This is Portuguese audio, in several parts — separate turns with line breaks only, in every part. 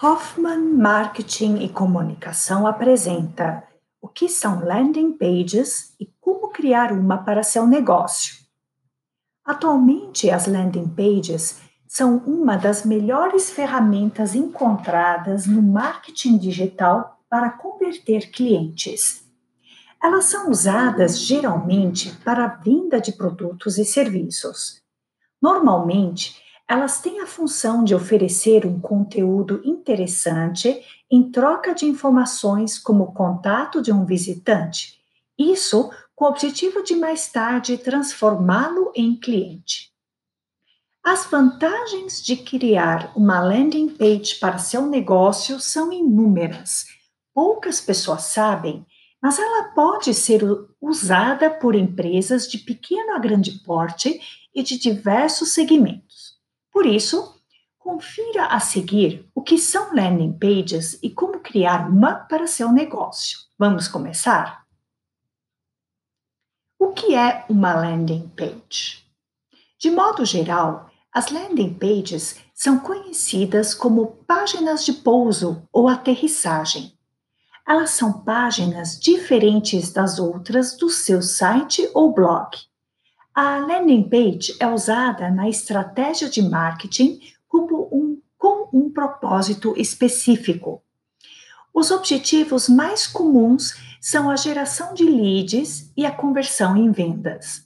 Hoffman Marketing e Comunicação apresenta o que são landing pages e como criar uma para seu negócio. Atualmente, as landing pages são uma das melhores ferramentas encontradas no marketing digital para converter clientes. Elas são usadas geralmente para a venda de produtos e serviços. Normalmente, elas têm a função de oferecer um conteúdo interessante em troca de informações como o contato de um visitante. Isso com o objetivo de mais tarde transformá-lo em cliente. As vantagens de criar uma landing page para seu negócio são inúmeras. Poucas pessoas sabem, mas ela pode ser usada por empresas de pequeno a grande porte e de diversos segmentos. Por isso, confira a seguir o que são landing pages e como criar uma para seu negócio. Vamos começar? O que é uma landing page? De modo geral, as landing pages são conhecidas como páginas de pouso ou aterrissagem. Elas são páginas diferentes das outras do seu site ou blog a landing page é usada na estratégia de marketing como um, com um propósito específico. Os objetivos mais comuns são a geração de leads e a conversão em vendas.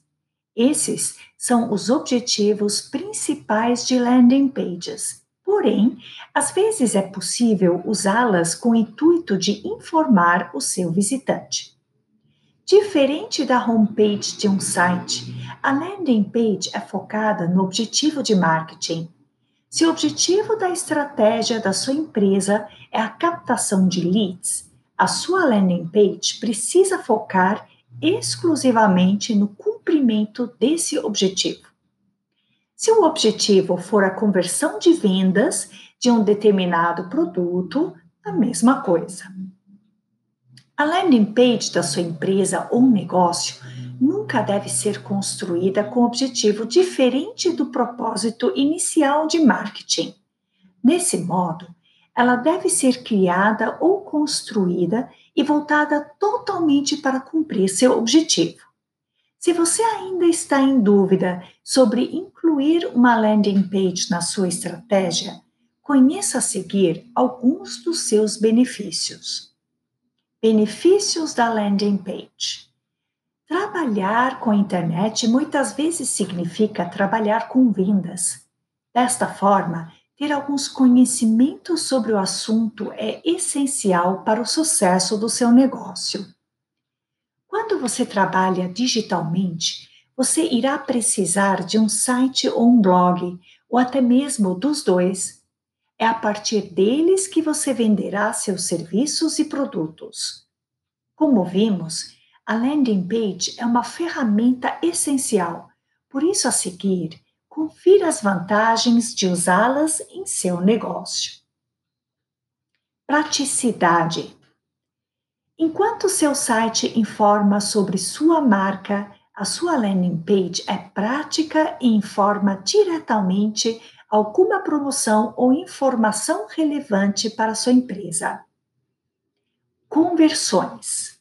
Esses são os objetivos principais de landing pages. Porém, às vezes é possível usá-las com o intuito de informar o seu visitante. Diferente da homepage de um site, a landing page é focada no objetivo de marketing. Se o objetivo da estratégia da sua empresa é a captação de leads, a sua landing page precisa focar exclusivamente no cumprimento desse objetivo. Se o objetivo for a conversão de vendas de um determinado produto, a mesma coisa. A landing page da sua empresa ou negócio nunca deve ser construída com objetivo diferente do propósito inicial de marketing. Nesse modo, ela deve ser criada ou construída e voltada totalmente para cumprir seu objetivo. Se você ainda está em dúvida sobre incluir uma landing page na sua estratégia, conheça a seguir alguns dos seus benefícios. Benefícios da landing page. Trabalhar com a internet muitas vezes significa trabalhar com vendas. Desta forma, ter alguns conhecimentos sobre o assunto é essencial para o sucesso do seu negócio. Quando você trabalha digitalmente, você irá precisar de um site ou um blog, ou até mesmo dos dois é a partir deles que você venderá seus serviços e produtos. Como vimos, a landing page é uma ferramenta essencial, por isso, a seguir, confira as vantagens de usá-las em seu negócio. Praticidade. Enquanto seu site informa sobre sua marca, a sua landing page é prática e informa diretamente alguma promoção ou informação relevante para sua empresa. Conversões.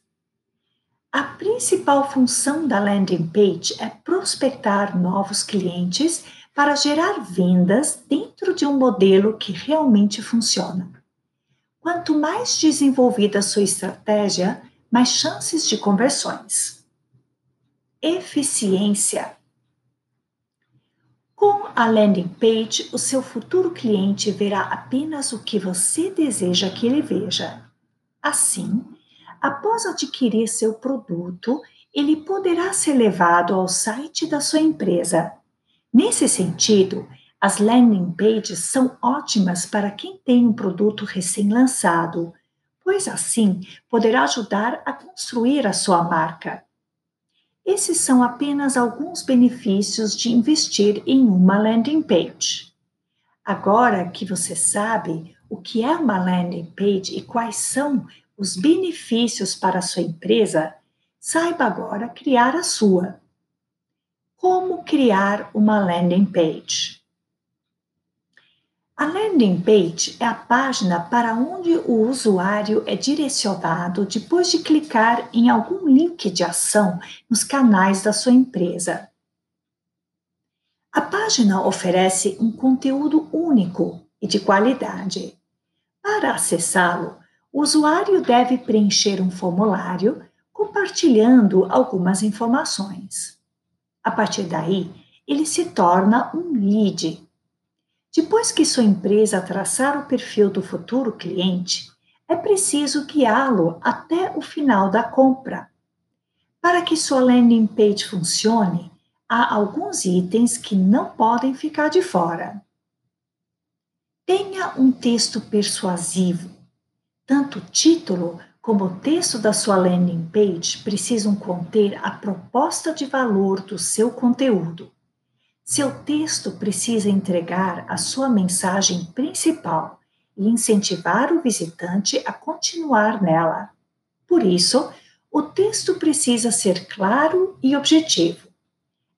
A principal função da landing page é prospectar novos clientes para gerar vendas dentro de um modelo que realmente funciona. Quanto mais desenvolvida sua estratégia, mais chances de conversões. Eficiência. Com a landing page, o seu futuro cliente verá apenas o que você deseja que ele veja. Assim, após adquirir seu produto, ele poderá ser levado ao site da sua empresa. Nesse sentido, as landing pages são ótimas para quem tem um produto recém-lançado, pois assim poderá ajudar a construir a sua marca. Esses são apenas alguns benefícios de investir em uma landing page. Agora que você sabe o que é uma landing page e quais são os benefícios para a sua empresa, saiba agora criar a sua. Como criar uma landing page? A landing page é a página para onde o usuário é direcionado depois de clicar em algum link de ação nos canais da sua empresa. A página oferece um conteúdo único e de qualidade. Para acessá-lo, o usuário deve preencher um formulário compartilhando algumas informações. A partir daí, ele se torna um lead. Depois que sua empresa traçar o perfil do futuro cliente, é preciso guiá-lo até o final da compra. Para que sua landing page funcione, há alguns itens que não podem ficar de fora. Tenha um texto persuasivo. Tanto o título como o texto da sua landing page precisam conter a proposta de valor do seu conteúdo. Seu texto precisa entregar a sua mensagem principal e incentivar o visitante a continuar nela. Por isso, o texto precisa ser claro e objetivo.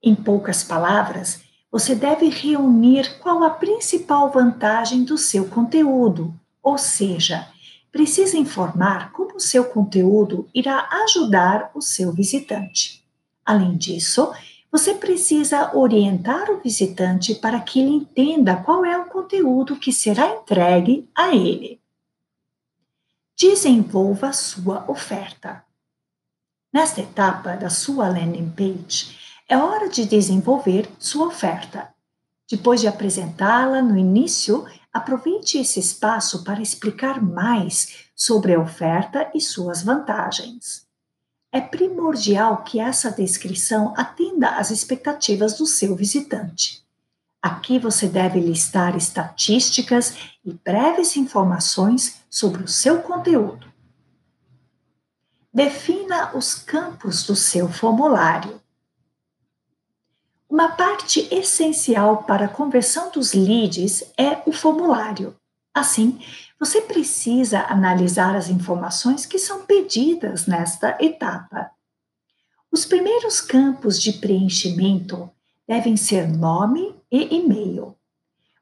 Em poucas palavras, você deve reunir qual a principal vantagem do seu conteúdo, ou seja, precisa informar como o seu conteúdo irá ajudar o seu visitante. Além disso, você precisa orientar o visitante para que ele entenda qual é o conteúdo que será entregue a ele. Desenvolva sua oferta. Nesta etapa da sua landing page, é hora de desenvolver sua oferta. Depois de apresentá-la no início, aproveite esse espaço para explicar mais sobre a oferta e suas vantagens. É primordial que essa descrição atenda às expectativas do seu visitante. Aqui você deve listar estatísticas e breves informações sobre o seu conteúdo. Defina os campos do seu formulário. Uma parte essencial para a conversão dos leads é o formulário. Assim, você precisa analisar as informações que são pedidas nesta etapa. Os primeiros campos de preenchimento devem ser nome e e-mail.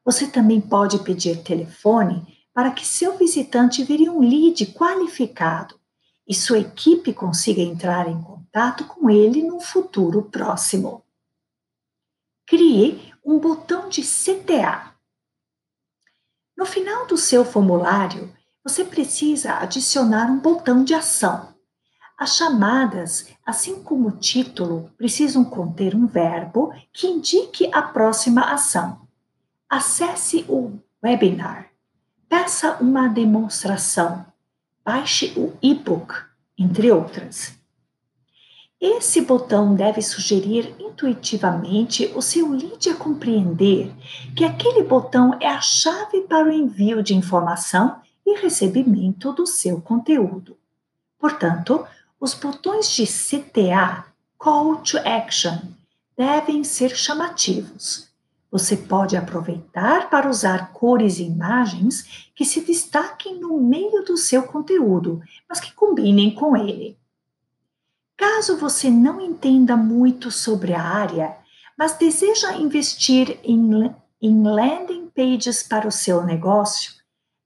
Você também pode pedir telefone para que seu visitante vire um lead qualificado e sua equipe consiga entrar em contato com ele no futuro próximo. Crie um botão de CTA. No final do seu formulário, você precisa adicionar um botão de ação. As chamadas, assim como o título, precisam conter um verbo que indique a próxima ação. Acesse o webinar, peça uma demonstração, baixe o e-book, entre outras. Esse botão deve sugerir intuitivamente o seu lead a compreender que aquele botão é a chave para o envio de informação e recebimento do seu conteúdo. Portanto, os botões de CTA, Call to Action, devem ser chamativos. Você pode aproveitar para usar cores e imagens que se destaquem no meio do seu conteúdo, mas que combinem com ele. Caso você não entenda muito sobre a área, mas deseja investir em, em landing pages para o seu negócio,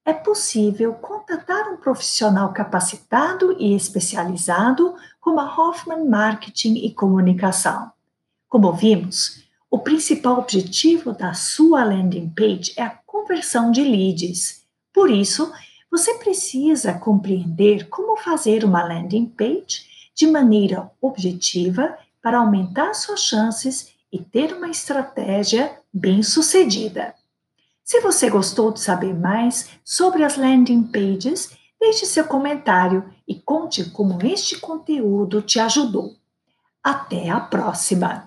é possível contatar um profissional capacitado e especializado como a Hoffman Marketing e Comunicação. Como vimos, o principal objetivo da sua landing page é a conversão de leads. Por isso, você precisa compreender como fazer uma landing page de maneira objetiva para aumentar suas chances e ter uma estratégia bem sucedida. Se você gostou de saber mais sobre as landing pages, deixe seu comentário e conte como este conteúdo te ajudou. Até a próxima!